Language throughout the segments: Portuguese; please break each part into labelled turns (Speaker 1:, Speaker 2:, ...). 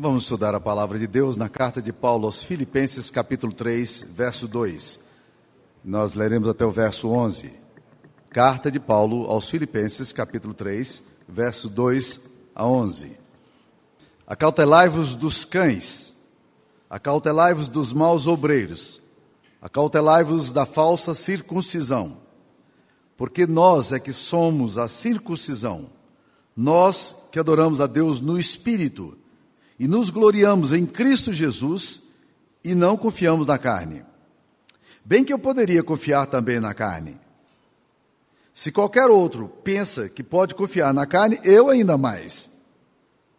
Speaker 1: Vamos estudar a palavra de Deus na carta de Paulo aos Filipenses, capítulo 3, verso 2. Nós leremos até o verso 11. Carta de Paulo aos Filipenses, capítulo 3, verso 2 a 11. Acautelai-vos dos cães, acautelai-vos dos maus obreiros, acautelai-vos da falsa circuncisão, porque nós é que somos a circuncisão, nós que adoramos a Deus no Espírito e nos gloriamos em Cristo Jesus e não confiamos na carne. Bem que eu poderia confiar também na carne. Se qualquer outro pensa que pode confiar na carne, eu ainda mais.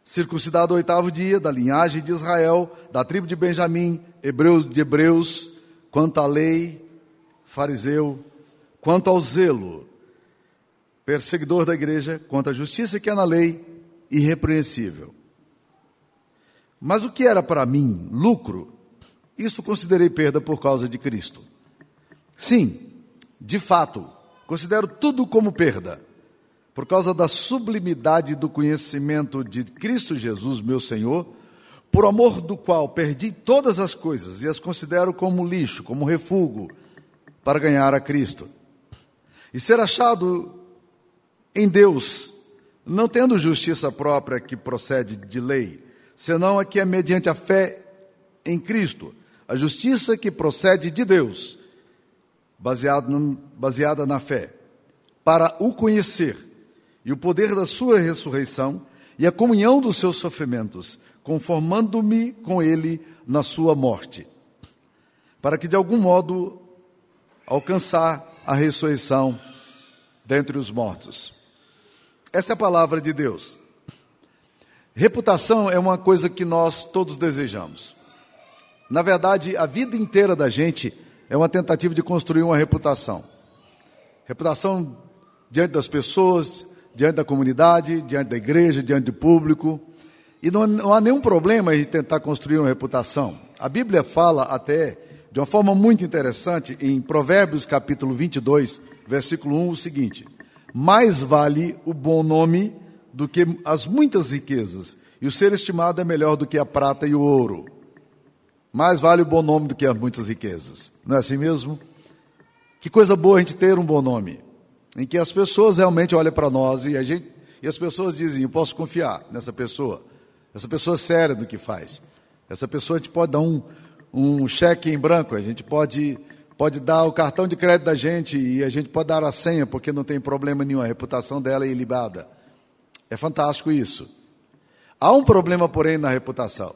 Speaker 1: Circuncidado oitavo dia, da linhagem de Israel, da tribo de Benjamim, hebreu de hebreus, quanto à lei, fariseu, quanto ao zelo, perseguidor da igreja, quanto à justiça que é na lei, irrepreensível. Mas o que era para mim lucro, isto considerei perda por causa de Cristo. Sim, de fato, considero tudo como perda, por causa da sublimidade do conhecimento de Cristo Jesus, meu Senhor, por amor do qual perdi todas as coisas e as considero como lixo, como refúgio, para ganhar a Cristo. E ser achado em Deus, não tendo justiça própria que procede de lei, senão a que é mediante a fé em Cristo, a justiça que procede de Deus baseado, baseada na fé, para o conhecer e o poder da sua ressurreição e a comunhão dos seus sofrimentos, conformando-me com ele na sua morte, para que de algum modo alcançar a ressurreição dentre os mortos. Essa é a palavra de Deus. Reputação é uma coisa que nós todos desejamos. Na verdade, a vida inteira da gente é uma tentativa de construir uma reputação. Reputação diante das pessoas, diante da comunidade, diante da igreja, diante do público. E não, não há nenhum problema em tentar construir uma reputação. A Bíblia fala até, de uma forma muito interessante, em Provérbios capítulo 22, versículo 1, o seguinte: Mais vale o bom nome do que as muitas riquezas, e o ser estimado é melhor do que a prata e o ouro. Mais vale o bom nome do que as muitas riquezas. Não é assim mesmo? Que coisa boa a gente ter um bom nome, em que as pessoas realmente olham para nós e, a gente, e as pessoas dizem: Eu posso confiar nessa pessoa. Essa pessoa é séria do que faz. Essa pessoa a gente pode dar um, um cheque em branco, a gente pode, pode dar o cartão de crédito da gente e a gente pode dar a senha, porque não tem problema nenhum, a reputação dela é ilibada. É fantástico isso. Há um problema, porém, na reputação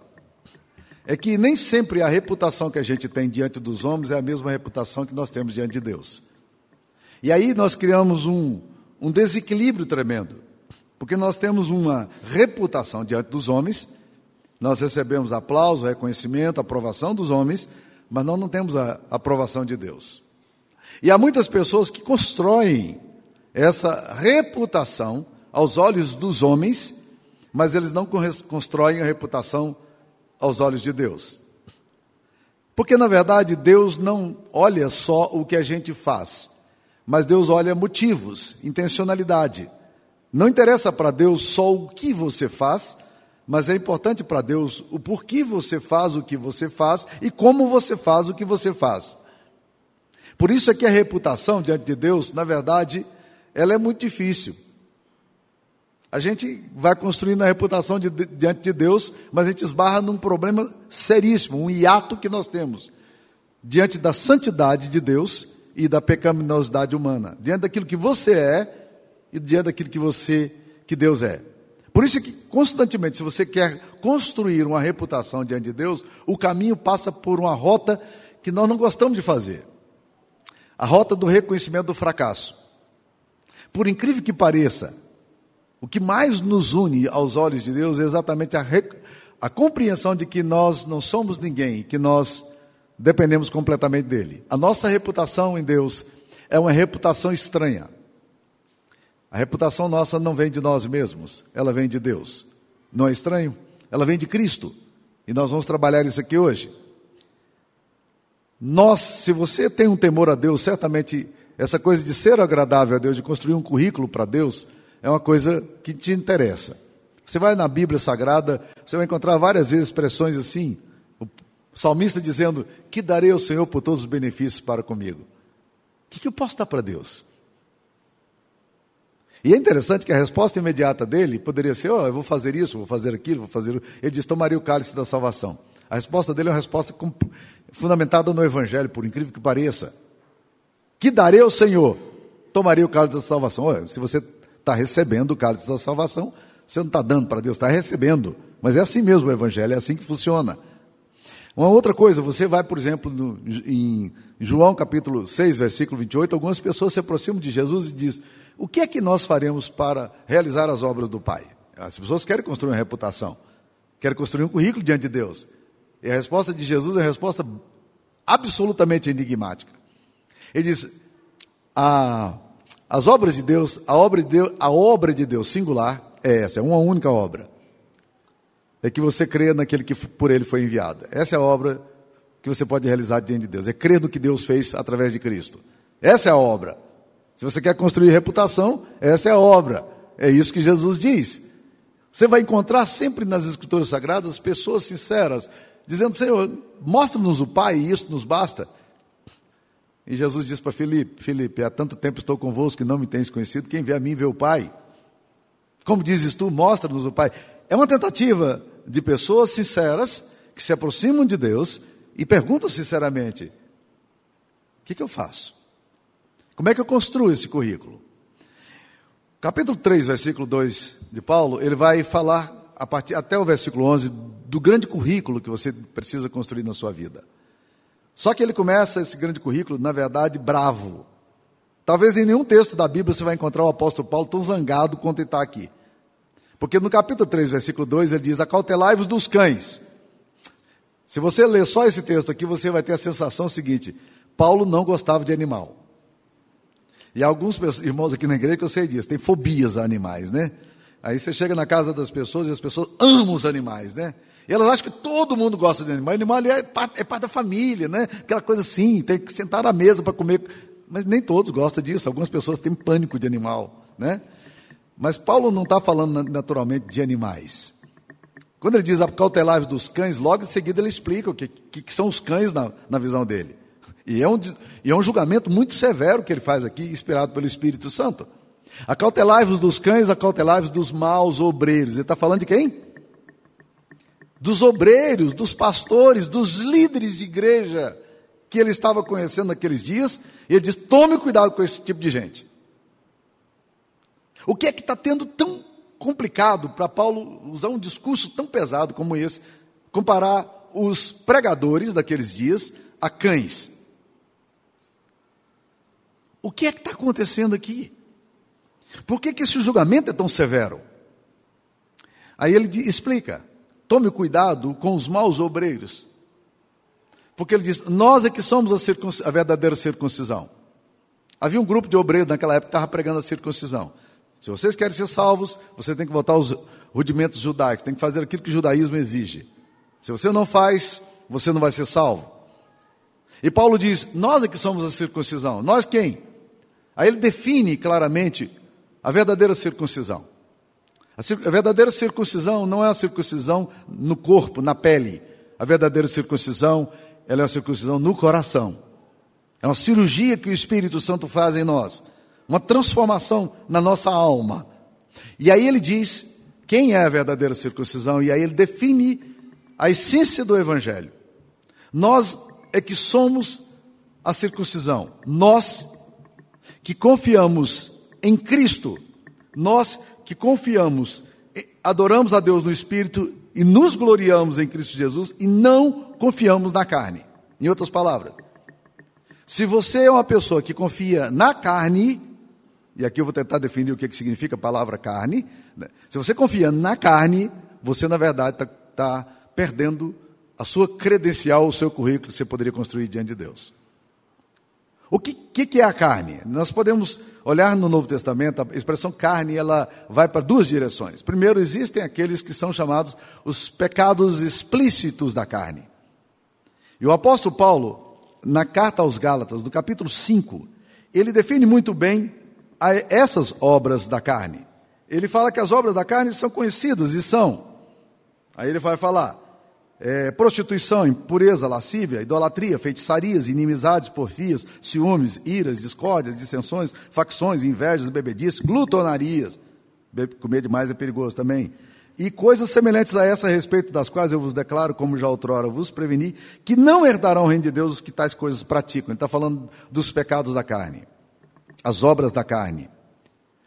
Speaker 1: é que nem sempre a reputação que a gente tem diante dos homens é a mesma reputação que nós temos diante de Deus. E aí nós criamos um, um desequilíbrio tremendo, porque nós temos uma reputação diante dos homens, nós recebemos aplauso, reconhecimento, aprovação dos homens, mas nós não temos a aprovação de Deus. E há muitas pessoas que constroem essa reputação aos olhos dos homens, mas eles não constroem a reputação aos olhos de Deus. Porque, na verdade, Deus não olha só o que a gente faz, mas Deus olha motivos, intencionalidade. Não interessa para Deus só o que você faz, mas é importante para Deus o porquê você faz o que você faz e como você faz o que você faz. Por isso é que a reputação diante de Deus, na verdade, ela é muito difícil. A gente vai construindo a reputação de, de, diante de Deus, mas a gente esbarra num problema seríssimo, um hiato que nós temos diante da santidade de Deus e da pecaminosidade humana, diante daquilo que você é e diante daquilo que você, que Deus é. Por isso que constantemente, se você quer construir uma reputação diante de Deus, o caminho passa por uma rota que nós não gostamos de fazer. A rota do reconhecimento do fracasso. Por incrível que pareça, o que mais nos une aos olhos de Deus é exatamente a, a compreensão de que nós não somos ninguém, que nós dependemos completamente dele. A nossa reputação em Deus é uma reputação estranha. A reputação nossa não vem de nós mesmos, ela vem de Deus. Não é estranho? Ela vem de Cristo. E nós vamos trabalhar isso aqui hoje. Nós, se você tem um temor a Deus, certamente essa coisa de ser agradável a Deus, de construir um currículo para Deus, é uma coisa que te interessa. Você vai na Bíblia Sagrada, você vai encontrar várias vezes expressões assim. O salmista dizendo: Que darei ao Senhor por todos os benefícios para comigo? O que, eu posso dar para Deus? E é interessante que a resposta imediata dele poderia ser: oh, eu vou fazer isso, vou fazer aquilo, vou fazer. Ele diz: tomaria o cálice da salvação. A resposta dele é uma resposta fundamentada no Evangelho, por incrível que pareça. Que darei ao Senhor? Tomaria o cálice da salvação. Olha, se você está recebendo o cálice da salvação, você não está dando para Deus, está recebendo. Mas é assim mesmo o Evangelho, é assim que funciona. Uma outra coisa, você vai, por exemplo, no, em João capítulo 6, versículo 28, algumas pessoas se aproximam de Jesus e dizem: O que é que nós faremos para realizar as obras do Pai? As pessoas querem construir uma reputação, querem construir um currículo diante de Deus. E a resposta de Jesus é uma resposta absolutamente enigmática. Ele diz: a, as obras de Deus, a obra de Deus, a obra de Deus singular é essa, é uma única obra é que você crê naquele que por ele foi enviado. Essa é a obra que você pode realizar diante de Deus. É crer no que Deus fez através de Cristo. Essa é a obra. Se você quer construir reputação, essa é a obra. É isso que Jesus diz. Você vai encontrar sempre nas Escrituras Sagradas pessoas sinceras, dizendo: Senhor, mostra-nos o Pai e isso nos basta. E Jesus diz para Filipe: Filipe, há tanto tempo estou convosco que não me tens conhecido, quem vê a mim vê o Pai. Como dizes tu, mostra-nos o Pai. É uma tentativa de pessoas sinceras que se aproximam de Deus e perguntam sinceramente: o que, que eu faço? Como é que eu construo esse currículo? Capítulo 3, versículo 2 de Paulo, ele vai falar a partir, até o versículo 11 do grande currículo que você precisa construir na sua vida. Só que ele começa esse grande currículo, na verdade, bravo. Talvez em nenhum texto da Bíblia você vai encontrar o apóstolo Paulo tão zangado quanto está aqui. Porque no capítulo 3, versículo 2, ele diz: Acautelai-vos dos cães. Se você ler só esse texto aqui, você vai ter a sensação seguinte: Paulo não gostava de animal. E alguns irmãos aqui na igreja que eu sei disso, tem fobias a animais, né? Aí você chega na casa das pessoas e as pessoas amam os animais, né? E elas acham que todo mundo gosta de animal. Animal é parte, é parte da família, né? Aquela coisa assim, tem que sentar à mesa para comer. Mas nem todos gostam disso. Algumas pessoas têm pânico de animal, né? Mas Paulo não está falando naturalmente de animais. Quando ele diz acautelai dos cães, logo em seguida ele explica o que, que são os cães na, na visão dele. E é, um, e é um julgamento muito severo que ele faz aqui, inspirado pelo Espírito Santo. Acautelai-vos dos cães, acautelai-vos dos maus obreiros. Ele está falando de quem? Dos obreiros, dos pastores, dos líderes de igreja que ele estava conhecendo naqueles dias. E ele diz: tome cuidado com esse tipo de gente. O que é que está tendo tão complicado para Paulo usar um discurso tão pesado como esse, comparar os pregadores daqueles dias a cães? O que é que está acontecendo aqui? Por que, que esse julgamento é tão severo? Aí ele explica: tome cuidado com os maus obreiros. Porque ele diz: nós é que somos a, a verdadeira circuncisão. Havia um grupo de obreiros naquela época que estava pregando a circuncisão. Se vocês querem ser salvos, você tem que voltar aos rudimentos judaicos, tem que fazer aquilo que o judaísmo exige. Se você não faz, você não vai ser salvo. E Paulo diz: Nós é que somos a circuncisão. Nós quem? Aí ele define claramente a verdadeira circuncisão. A, verdadeira circuncisão não é a circuncisão no corpo, na pele. A verdadeira circuncisão, ela é a circuncisão no coração. É uma cirurgia que o Espírito Santo faz em nós uma transformação na nossa alma. E aí ele diz quem é a verdadeira circuncisão, e aí ele define a essência do Evangelho. Nós é que somos a circuncisão, nós que confiamos em Cristo, nós que confiamos, adoramos a Deus no Espírito e nos gloriamos em Cristo Jesus e não confiamos na carne. Em outras palavras, se você é uma pessoa que confia na carne, e aqui eu vou tentar definir o que, que significa a palavra carne. Né? Se você confia na carne, você na verdade está tá perdendo a sua credencial, o seu currículo que você poderia construir diante de Deus. O que, que, que, é a carne? Nós podemos olhar no Novo Testamento, a expressão carne, ela vai para duas direções. Primeiro, existem aqueles que são chamados os pecados explícitos da carne. E o apóstolo Paulo, na carta aos Gálatas, no capítulo 5, ele define muito bem essas obras da carne. ele fala que as obras da carne são conhecidas e são. Aí ele vai falar: é, prostituição, impureza, lascívia, idolatria, feitiçarias, inimizades, porfias, ciúmes, iras, discórdias, dissensões, facções, invejas, bebedices, glutonarias. Comer demais é perigoso também. E coisas semelhantes a essa, a respeito das quais eu vos declaro, como já outrora vos preveni, que não herdarão o reino de Deus os que tais coisas praticam. Ele está falando dos pecados da carne, as obras da carne.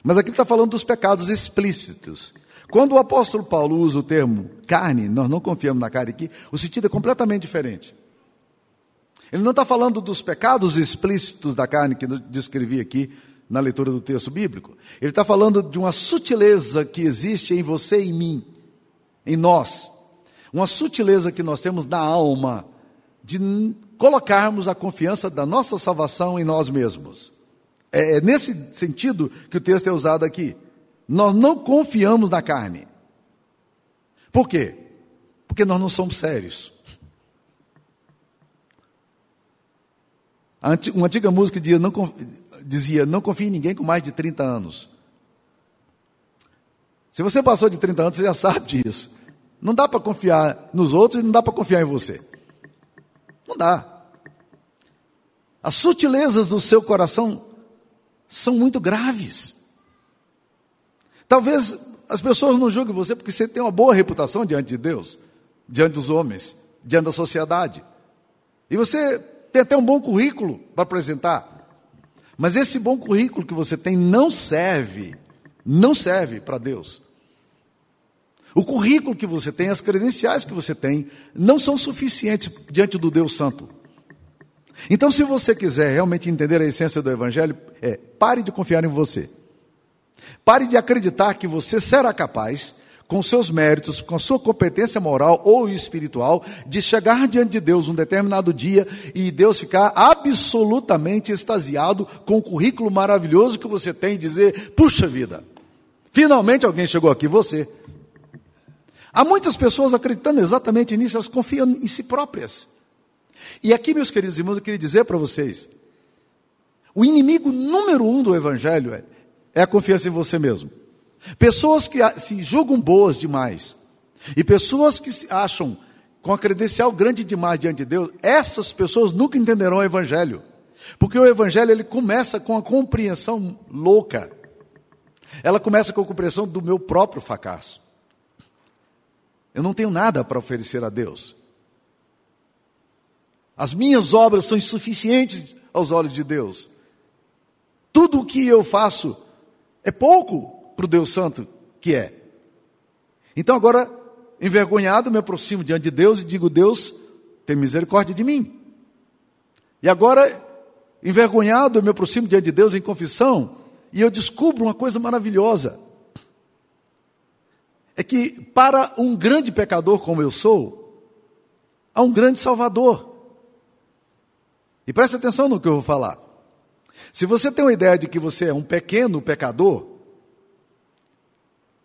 Speaker 1: Mas aqui está falando dos pecados explícitos. Quando o apóstolo Paulo usa o termo carne, nós não confiamos na carne aqui, o sentido é completamente diferente. Ele não está falando dos pecados explícitos da carne que eu descrevi aqui na leitura do texto bíblico. Ele está falando de uma sutileza que existe em você e em mim, em nós. Uma sutileza que nós temos na alma de colocarmos a confiança da nossa salvação em nós mesmos. É, é nesse sentido que o texto é usado aqui. Nós não confiamos na carne. Por quê? Porque nós não somos sérios. Uma antiga música dizia não, confie em ninguém com mais de 30 anos. Se você passou de 30 anos, você já sabe disso. Não dá para confiar nos outros e não dá para confiar em você. Não dá. As sutilezas do seu coração são muito graves. Talvez as pessoas não julguem você porque você tem uma boa reputação diante de Deus, diante dos homens, diante da sociedade. E você tem até um bom currículo para apresentar. Mas esse bom currículo que você tem não serve, não serve para Deus. O currículo que você tem, as credenciais que você tem, não são suficientes diante do Deus Santo. Então, se você quiser realmente entender a essência do Evangelho, é pare de confiar em você. Pare de acreditar que você será capaz, com seus méritos, com a sua competência moral ou espiritual, de chegar diante de Deus um determinado dia e Deus ficar absolutamente extasiado com o currículo maravilhoso que você tem e dizer: puxa vida, finalmente alguém chegou aqui, você. Há muitas pessoas acreditando exatamente nisso, elas confiam em si próprias. E aqui, meus queridos irmãos, eu queria dizer para vocês: o inimigo número um do Evangelho é é a confiança em você mesmo. Pessoas que se julgam boas demais e pessoas que se acham com a credencial grande demais diante de Deus, essas pessoas nunca entenderão o evangelho. Porque o evangelho ele começa com a compreensão louca. Ela começa com a compreensão do meu próprio fracasso. Eu não tenho nada para oferecer a Deus. As minhas obras são insuficientes aos olhos de Deus. Tudo o que eu faço é pouco para o Deus Santo que é. Então agora, envergonhado, me aproximo diante de Deus e digo: Deus, tem misericórdia de mim. E agora, envergonhado, eu me aproximo diante de Deus em confissão e eu descubro uma coisa maravilhosa. É que para um grande pecador como eu sou, há um grande Salvador. E preste atenção no que eu vou falar. Se você tem uma ideia de que você é um pequeno pecador,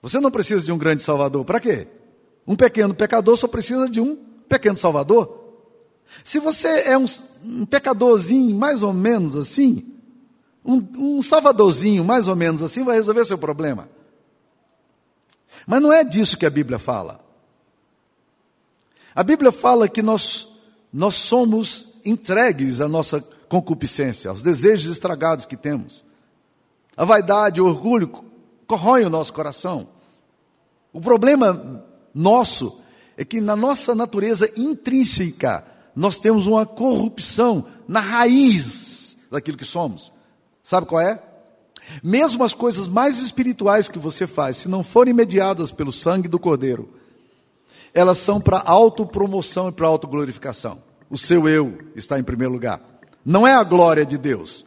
Speaker 1: você não precisa de um grande salvador. Para quê? Um pequeno pecador só precisa de um pequeno salvador. Se você é um, um pecadorzinho mais ou menos assim, um, um salvadorzinho mais ou menos assim, vai resolver seu problema. Mas não é disso que a Bíblia fala. A Bíblia fala que nós, nós somos entregues à nossa concupiscência, aos desejos estragados que temos. A vaidade, o orgulho corroem o nosso coração. O problema nosso é que na nossa natureza intrínseca nós temos uma corrupção na raiz daquilo que somos. Sabe qual é? Mesmo as coisas mais espirituais que você faz, se não forem mediadas pelo sangue do Cordeiro, elas são para autopromoção e para autoglorificação. O seu eu está em primeiro lugar. Não é a glória de Deus,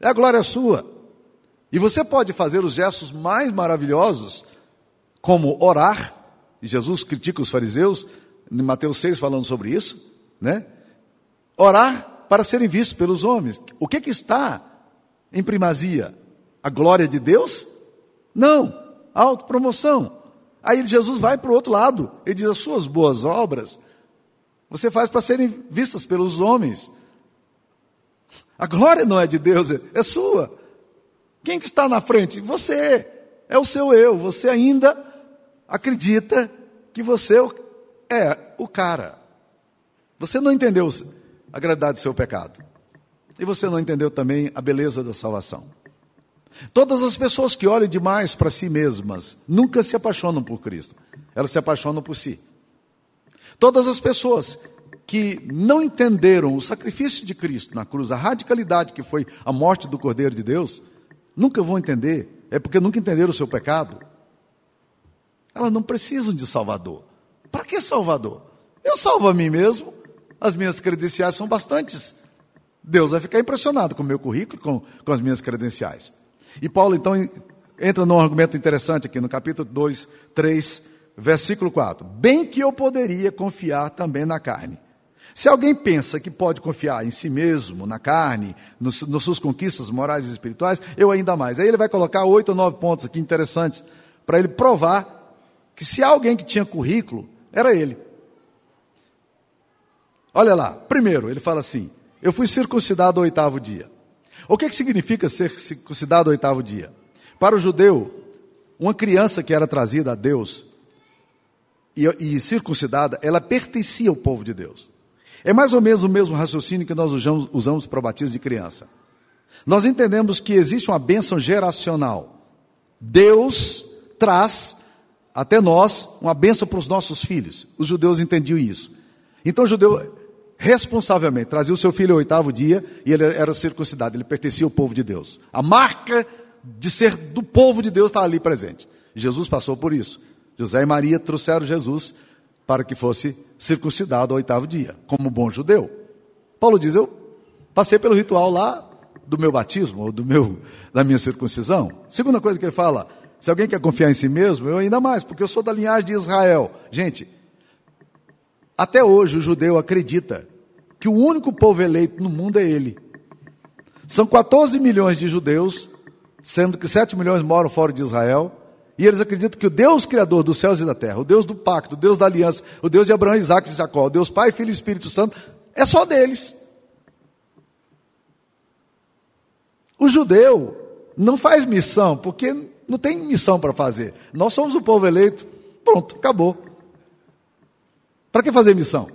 Speaker 1: é a glória sua. E você pode fazer os gestos mais maravilhosos, como orar, e Jesus critica os fariseus, em Mateus 6 falando sobre isso, né? Orar para serem vistos pelos homens. O que, que está em primazia? A glória de Deus? Não, a autopromoção. Aí Jesus vai para o outro lado, ele diz: as suas boas obras você faz para serem vistas pelos homens. A glória não é de Deus, é sua. Quem que está na frente? Você. é o seu eu. Você ainda acredita que você é o cara. Você não entendeu a gravidade do seu pecado. E você não entendeu também a beleza da salvação. Todas as pessoas que olham demais para si mesmas nunca se apaixonam por Cristo. Elas se apaixonam por si. Todas as pessoas que não entenderam o sacrifício de Cristo na cruz, a radicalidade que foi a morte do Cordeiro de Deus, nunca vão entender. É porque nunca entenderam o seu pecado. Elas não precisam de Salvador. Para que Salvador? Eu salvo a mim mesmo. As minhas credenciais são bastantes. Deus vai ficar impressionado com o meu currículo, com, com as minhas credenciais. E Paulo, então, entra num argumento interessante aqui no capítulo 2, 3, versículo 4. Bem que eu poderia confiar também na carne. Se alguém pensa que pode confiar em si mesmo, na carne, nos, nas suas conquistas morais e espirituais, eu ainda mais. Aí ele vai colocar oito ou nove pontos aqui interessantes para ele provar que se alguém que tinha currículo, era ele. Olha lá, primeiro, ele fala assim: Eu fui circuncidado ao oitavo dia. O que, que significa ser circuncidado ao oitavo dia? Para o judeu, uma criança que era trazida a Deus e, e circuncidada, ela pertencia ao povo de Deus. É mais ou menos o mesmo raciocínio que nós usamos, usamos para o batismo de criança. Nós entendemos que existe uma bênção geracional. Deus traz até nós uma bênção para os nossos filhos. Os judeus entendiam isso. Então o judeu responsavelmente trazia o seu filho ao oitavo dia e ele era circuncidado, ele pertencia ao povo de Deus. A marca de ser do povo de Deus está ali presente. Jesus passou por isso. José e Maria trouxeram Jesus para que fosse circuncidado ao oitavo dia, como bom judeu. Paulo diz: Eu passei pelo ritual lá do meu batismo, ou do meu, da minha circuncisão. Segunda coisa que ele fala: se alguém quer confiar em si mesmo, eu ainda mais, porque eu sou da linhagem de Israel. Gente, até hoje o judeu acredita que o único povo eleito no mundo é ele. São 14 milhões de judeus, sendo que 7 milhões moram fora de Israel, e eles acreditam que o Deus criador dos céus e da terra, o Deus do pacto, o Deus da aliança, o Deus de Abraão, Isaac e Jacó, o Deus Pai, Filho e Espírito Santo, é só deles. O judeu não faz missão, porque não tem missão para fazer. Nós somos o povo eleito. Pronto, acabou. Para que fazer missão?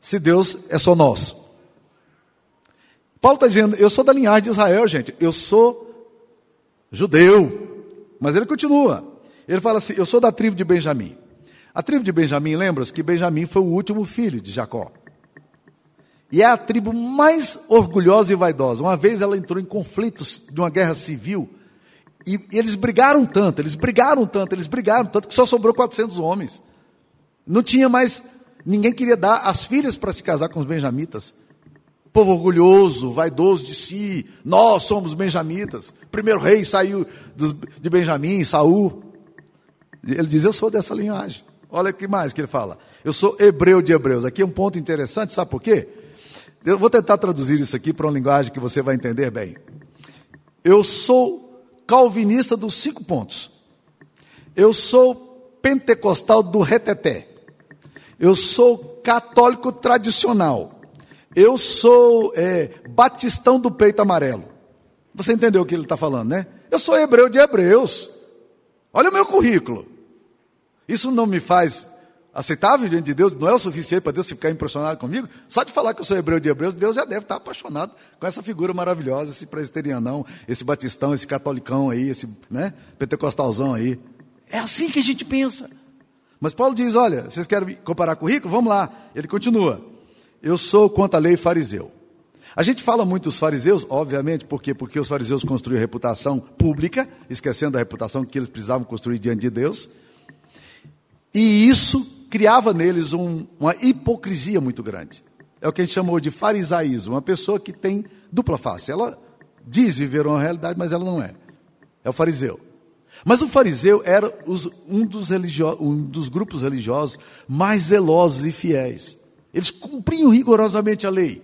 Speaker 1: Se Deus é só nosso. Paulo está dizendo, eu sou da linhagem de Israel, gente. Eu sou judeu. Mas ele continua. Ele fala assim: eu sou da tribo de Benjamim. A tribo de Benjamim, lembra-se que Benjamim foi o último filho de Jacó. E é a tribo mais orgulhosa e vaidosa. Uma vez ela entrou em conflitos de uma guerra civil e, eles brigaram tanto, eles brigaram tanto, eles brigaram tanto que só sobrou 400 homens. Não tinha mais, ninguém queria dar as filhas para se casar com os benjamitas. Povo orgulhoso, vaidoso de si, nós somos benjamitas. primeiro rei saiu de Benjamim, Saul. Ele diz: Eu sou dessa linhagem. Olha que mais que ele fala. Eu sou hebreu de hebreus. Aqui é um ponto interessante, sabe por quê? Eu vou tentar traduzir isso aqui para uma linguagem que você vai entender bem. Eu sou calvinista dos cinco pontos. Eu sou pentecostal do reteté. Eu sou católico tradicional. Eu sou é, batistão do peito amarelo. Você entendeu o que ele está falando, né? Eu sou hebreu de hebreus. Olha o meu currículo. Isso não me faz aceitável diante de Deus, não é o suficiente para Deus ficar impressionado comigo. Só de falar que eu sou hebreu de hebreus, Deus já deve estar apaixonado com essa figura maravilhosa, esse presbiterianão, esse batistão, esse catolicão aí, esse né, pentecostalzão aí. É assim que a gente pensa. Mas Paulo diz: olha, vocês querem comparar com o rico? Vamos lá. Ele continua: eu sou contra a lei fariseu. A gente fala muito dos fariseus, obviamente, por quê? Porque os fariseus construíram reputação pública, esquecendo a reputação que eles precisavam construir diante de Deus. E isso criava neles um, uma hipocrisia muito grande. É o que a gente chamou de farisaísmo, uma pessoa que tem dupla face. Ela diz viver uma realidade, mas ela não é. É o fariseu. Mas o fariseu era os, um, dos um dos grupos religiosos mais zelosos e fiéis. Eles cumpriam rigorosamente a lei.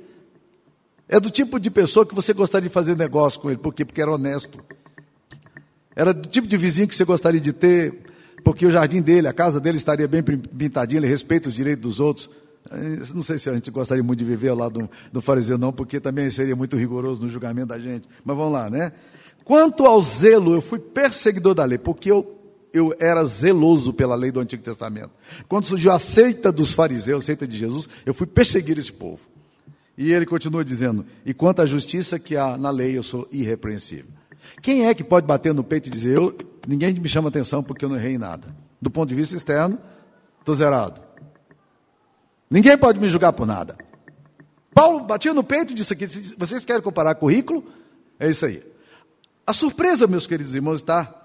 Speaker 1: É do tipo de pessoa que você gostaria de fazer negócio com ele. Por quê? Porque era honesto. Era do tipo de vizinho que você gostaria de ter porque o jardim dele, a casa dele estaria bem pintadinha, ele respeita os direitos dos outros. Eh, não sei se a gente gostaria muito de viver lado do, do fariseu, não, porque também seria muito rigoroso no julgamento da gente. Mas vamos lá, né? Quanto ao zelo, eu fui perseguidor da lei, porque eu, eu era zeloso pela lei do Antigo Testamento. Quando surgiu a seita dos fariseus, a seita de Jesus, eu fui perseguir esse povo. E ele continua dizendo: E quanto à justiça que há na lei, eu sou irrepreensível. Quem é que pode bater no peito e dizer: eu, Ninguém me chama atenção porque eu não errei em nada? Do ponto de vista externo, estou zerado. Ninguém pode me julgar por nada. Paulo batia no peito e disse aqui: vocês querem comparar currículo? É isso aí. A surpresa, meus queridos irmãos, está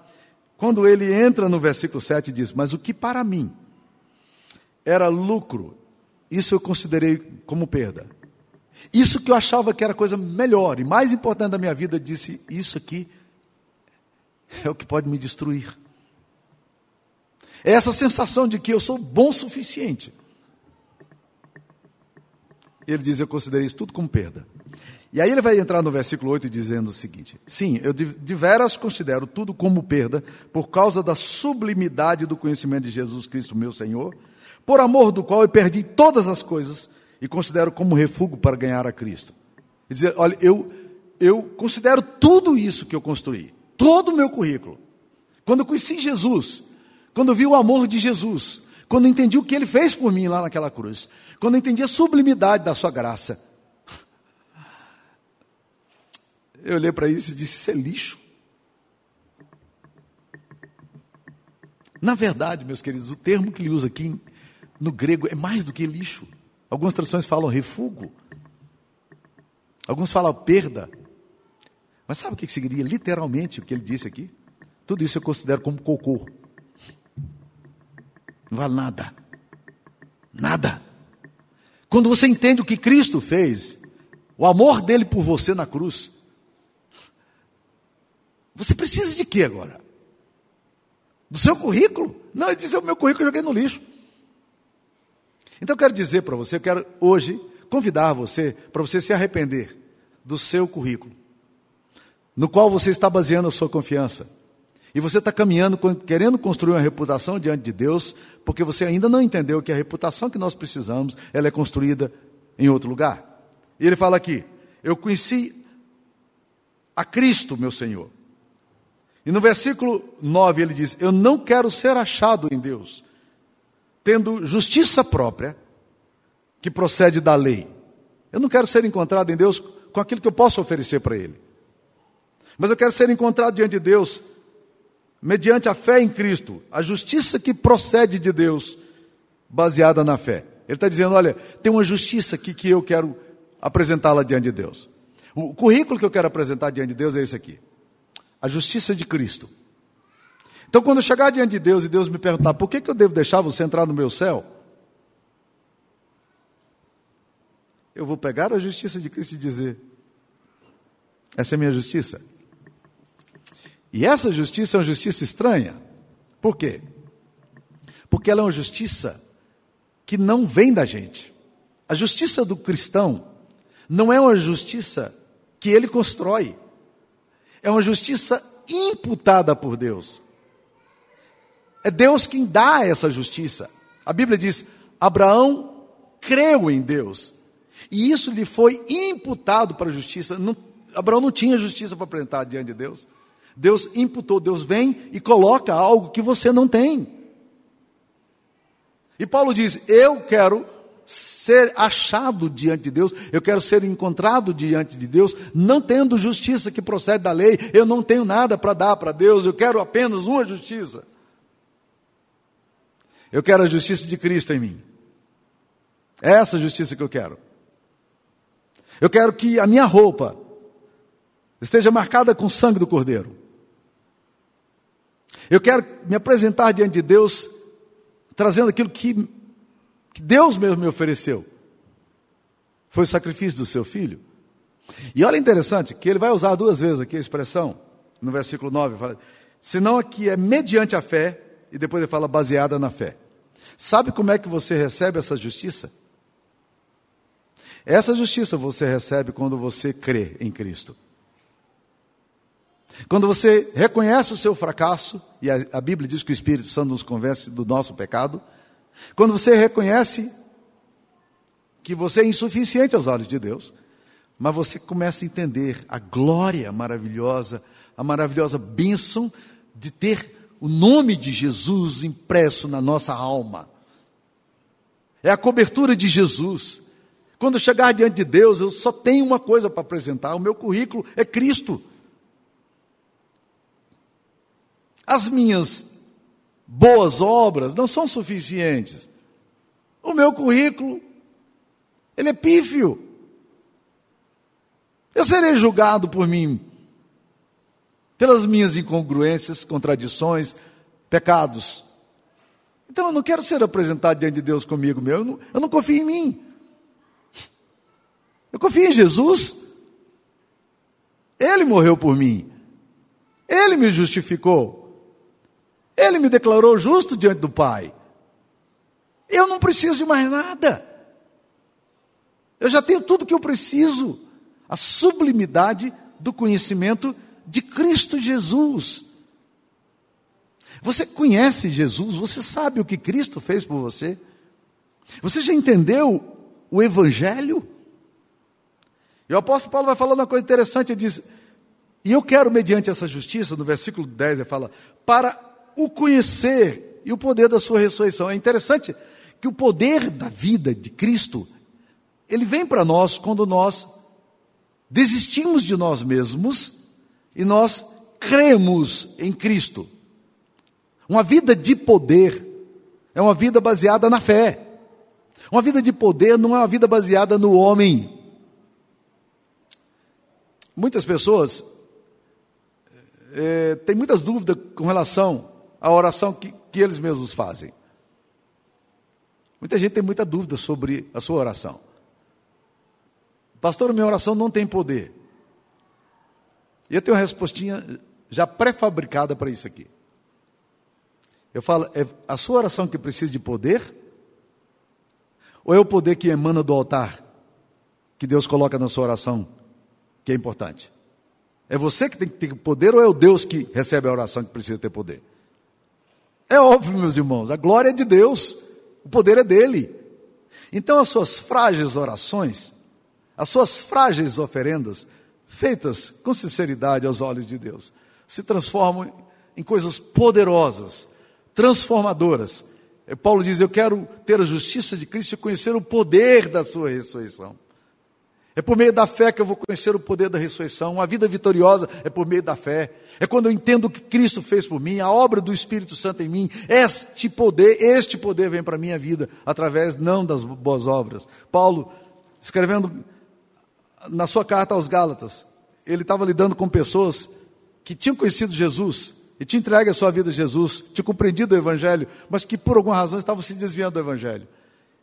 Speaker 1: quando ele entra no versículo 7 e diz: Mas o que para mim era lucro, isso eu considerei como perda. Isso que eu achava que era coisa melhor e mais importante da minha vida, disse: Isso aqui é o que pode me destruir. É essa sensação de que eu sou bom o suficiente ele diz: Eu considerei isso tudo como perda. E aí ele vai entrar no versículo 8 dizendo o seguinte: Sim, eu de veras considero tudo como perda por causa da sublimidade do conhecimento de Jesus Cristo, meu Senhor, por amor do qual eu perdi todas as coisas e considero como refúgio para ganhar a Cristo. E dizer: Olha, eu, eu considero tudo isso que eu construí, todo o meu currículo. Quando eu conheci Jesus, quando eu vi o amor de Jesus, quando eu entendi o que ele fez por mim lá naquela cruz, quando eu entendi a sublimidade da sua graça, eu olhei para isso e disse: Isso é lixo. Na verdade, meus queridos, o termo que ele usa aqui no grego é mais do que lixo. Algumas traduções falam refúgio, alguns falam perda. Mas sabe o que seria literalmente o que ele disse aqui? Tudo isso eu considero como cocô. Não vale nada. Nada. Quando você entende o que Cristo fez, o amor dele por você na cruz, você precisa de quê agora? Do seu currículo? Não, ele disse: o meu currículo eu joguei no lixo. Então eu quero dizer para você, eu quero hoje convidar você para você se arrepender do seu currículo, no qual você está baseando a sua confiança. E você está caminhando, querendo construir uma reputação diante de Deus, porque você ainda não entendeu que a reputação que nós precisamos, ela é construída em outro lugar. E ele fala aqui: Eu conheci a Cristo, meu Senhor. E no versículo 9 ele diz: Eu não quero ser achado em Deus, tendo justiça própria, que procede da lei. Eu não quero ser encontrado em Deus com aquilo que eu posso oferecer para Ele. Mas eu quero ser encontrado diante de Deus mediante a fé em Cristo, a justiça que procede de Deus, baseada na fé. Ele está dizendo: olha, tem uma justiça aqui que eu quero apresentá-la diante de Deus. O currículo que eu quero apresentar diante de Deus é esse aqui: a justiça de Cristo. Então, quando eu chegar diante de Deus e Deus me perguntar por que, que eu devo deixar você entrar no meu céu, eu vou pegar a justiça de Cristo e dizer: essa é a minha justiça. E essa justiça é uma justiça estranha. Por quê? Porque ela é uma justiça que não vem da gente. A justiça do cristão não é uma justiça que ele constrói. É uma justiça imputada por Deus. É Deus quem dá essa justiça. A Bíblia diz: Abraão creu em Deus. E isso lhe foi imputado para a justiça. Não, Abraão não tinha justiça para apresentar diante de Deus. Deus imputou, Deus vem e coloca algo que você não tem. E Paulo diz: Eu quero ser achado diante de Deus, eu quero ser encontrado diante de Deus, não tendo justiça que procede da lei, eu não tenho nada para dar para Deus, eu quero apenas uma justiça. Eu quero a justiça de Cristo em mim. É essa justiça que eu quero. Eu quero que a minha roupa esteja marcada com o sangue do Cordeiro. Eu quero me apresentar diante de Deus trazendo aquilo que, que Deus mesmo me ofereceu. Foi o sacrifício do seu filho. E olha interessante que ele vai usar duas vezes aqui a expressão, no versículo 9, fala, senão aqui é mediante a fé, e depois ele fala baseada na fé. Sabe como é que você recebe essa justiça? Essa justiça você recebe quando você crê em Cristo. Quando você reconhece o seu fracasso, e a, a, Bíblia diz que o Espírito Santo nos convence do nosso pecado, quando você reconhece que você é insuficiente aos olhos de Deus, mas você começa a entender a glória maravilhosa, a maravilhosa bênção de ter o nome de Jesus impresso na nossa alma. É a cobertura de Jesus. Quando chegar diante de Deus, eu só tenho uma coisa para apresentar: o meu currículo é Cristo. As minhas boas obras não são suficientes. O meu currículo, ele é pífio. Eu serei julgado por mim, pelas minhas incongruências, contradições, pecados. Então eu não quero ser apresentado diante de Deus comigo meu, eu não, eu não confio em mim. Eu confio em Jesus. Ele morreu por mim. Ele me justificou. Ele me declarou justo diante do Pai. Eu não preciso de mais nada. Eu já tenho tudo que eu preciso. A sublimidade do conhecimento de Cristo Jesus. Você conhece Jesus? Você sabe o que Cristo fez por você? Você já entendeu o Evangelho? E o apóstolo Paulo vai falando uma coisa interessante, ele diz: E eu quero, mediante essa justiça, no versículo 10 ele fala, para o conhecer e o poder da sua ressurreição. É interessante que o poder da vida de Cristo, ele vem para nós quando nós desistimos de nós mesmos e nós cremos em Cristo. Uma vida de poder é uma vida baseada na fé. Uma vida de poder não é uma vida baseada no homem. Muitas pessoas é, têm muitas dúvidas com relação à oração que, que eles mesmos fazem. Muita gente tem muita dúvida sobre a sua oração. Pastor, minha oração não tem poder. E eu tenho uma respostinha já pré-fabricada para isso aqui. Eu falo, é a sua oração que precisa de poder? Ou é o poder que emana do altar, que Deus coloca na sua oração, que é importante? É você que tem que ter poder ou é o Deus que recebe a oração que precisa ter poder? É óbvio, meus irmãos, a glória é de Deus, o poder é dele. Então, as suas frágeis orações, as suas frágeis oferendas, feitas com sinceridade aos olhos de Deus, se transformam em coisas poderosas, transformadoras. Paulo diz: Eu quero ter a justiça de Cristo e conhecer o poder da Sua ressurreição. É por meio da fé que eu vou conhecer o poder da ressurreição. Uma vida vitoriosa é por meio da fé. É quando eu entendo o que Cristo fez por mim, a obra do Espírito Santo em mim. Este poder, este poder vem para a minha vida através não das boas obras. Paulo, escrevendo na sua carta aos Gálatas, ele estava lidando com pessoas que tinham conhecido Jesus e tinham entregue a sua vida a Jesus, tinham compreendido o Evangelho, mas que por alguma razão estavam se desviando do Evangelho.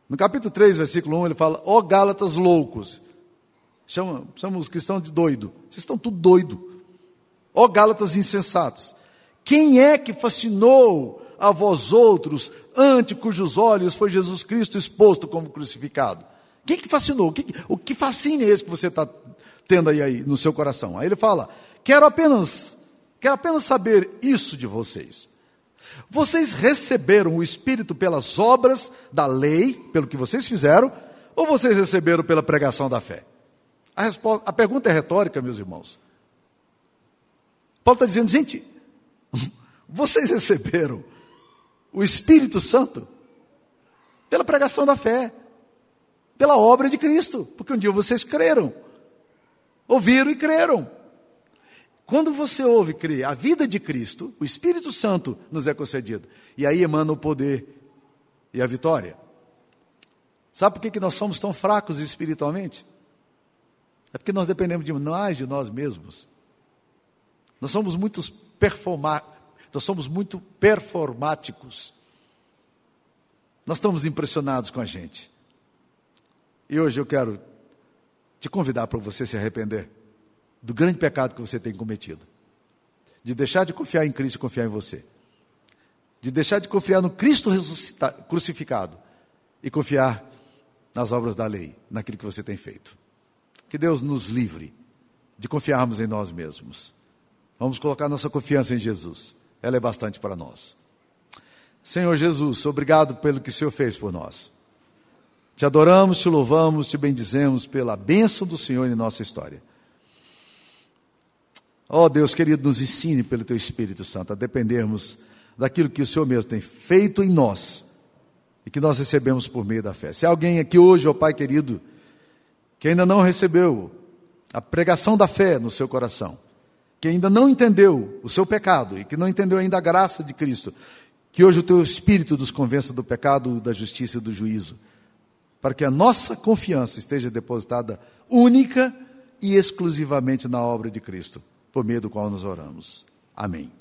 Speaker 1: No capítulo 3, versículo 1, ele fala: Ó Gálatas loucos, chama, chama os cristãos de doido, vocês estão tudo doido. Ó oh, Gálatas insensatos, quem é que fascinou a vós outros, ante cujos olhos foi Jesus Cristo exposto como crucificado? Quem que fascinou? O que, o que fascina é esse que você está tendo aí, aí no seu coração? Aí ele fala: quero apenas, quero apenas saber isso de vocês. Vocês receberam o Espírito pelas obras da lei, pelo que vocês fizeram, ou vocês receberam pela pregação da fé? A, resposta, a pergunta é retórica, meus irmãos. Paulo está dizendo, gente, vocês receberam o Espírito Santo pela pregação da fé pela obra de Cristo, porque um dia vocês creram, ouviram e creram. Quando você ouve crê a vida de Cristo, o Espírito Santo nos é concedido, e aí emana o poder e a vitória. Sabe por que, que nós somos tão fracos espiritualmente? É porque nós dependemos de nós, de nós mesmos. Nós somos muitos performa, nós somos muito performáticos. Nós estamos impressionados com a gente. E hoje eu quero te convidar para você se arrepender do grande pecado que você tem cometido. De deixar de confiar em Cristo e confiar em você. De deixar de confiar no Cristo crucificado e confiar nas obras da lei, naquilo que você tem feito. Que Deus nos livre de confiarmos em nós mesmos. Vamos colocar nossa confiança em Jesus. Ela é bastante para nós. Senhor Jesus, obrigado pelo que o Senhor fez por nós. Te adoramos, te louvamos, te bendizemos pela bênção do Senhor em nossa história. Ó oh, Deus querido, nos ensine pelo Teu Espírito Santo a dependermos daquilo que o Senhor mesmo tem feito em nós e que nós recebemos por meio da fé. Se alguém aqui hoje, ó oh Pai querido, que ainda não recebeu a pregação da fé no seu coração, que ainda não entendeu o seu pecado e que não entendeu ainda a graça de Cristo, que hoje o teu Espírito nos convença do pecado, da justiça e do juízo, para que a nossa confiança esteja depositada única e exclusivamente na obra de Cristo, por meio do qual nos oramos. Amém.